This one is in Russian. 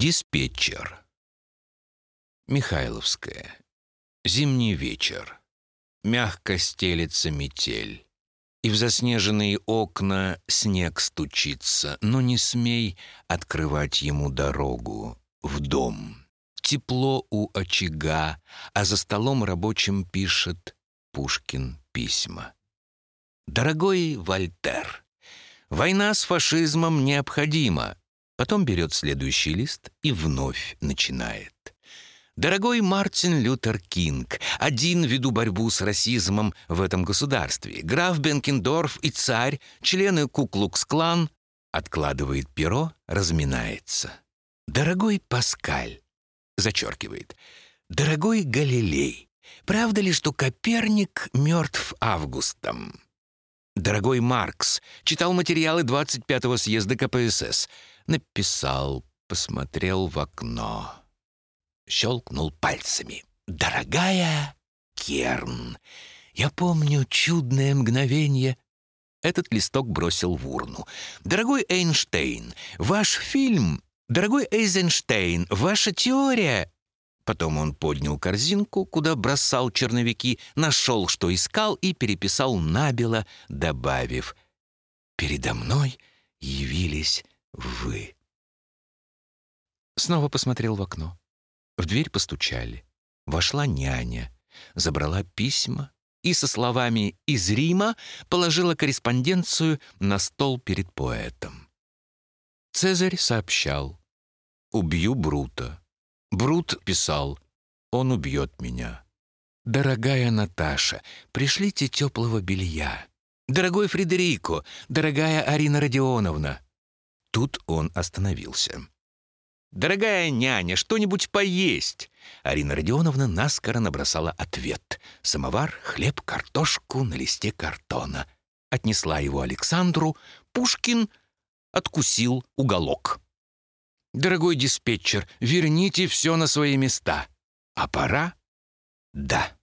Диспетчер. Михайловская. Зимний вечер. Мягко стелется метель. И в заснеженные окна снег стучится, но не смей открывать ему дорогу в дом. Тепло у очага, а за столом рабочим пишет Пушкин письма. «Дорогой Вольтер, война с фашизмом необходима, Потом берет следующий лист и вновь начинает. Дорогой Мартин Лютер Кинг, один веду борьбу с расизмом в этом государстве. Граф Бенкендорф и царь, члены Куклукс-клан, откладывает перо, разминается. Дорогой Паскаль, зачеркивает. Дорогой Галилей, правда ли, что Коперник мертв августом? Дорогой Маркс, читал материалы 25-го съезда КПСС. Написал, посмотрел в окно. Щелкнул пальцами. «Дорогая Керн, я помню чудное мгновение». Этот листок бросил в урну. «Дорогой Эйнштейн, ваш фильм...» «Дорогой Эйзенштейн, ваша теория...» Потом он поднял корзинку, куда бросал черновики, нашел, что искал, и переписал набело, добавив «Передо мной явились вы». Снова посмотрел в окно. В дверь постучали. Вошла няня, забрала письма и со словами «из Рима» положила корреспонденцию на стол перед поэтом. Цезарь сообщал «Убью Брута». Брут писал «Он убьет меня». «Дорогая Наташа, пришлите теплого белья». «Дорогой Фредерико, дорогая Арина Родионовна». Тут он остановился. «Дорогая няня, что-нибудь поесть!» Арина Родионовна наскоро набросала ответ. Самовар, хлеб, картошку на листе картона. Отнесла его Александру. Пушкин откусил уголок. «Дорогой диспетчер, верните все на свои места. А пора?» «Да».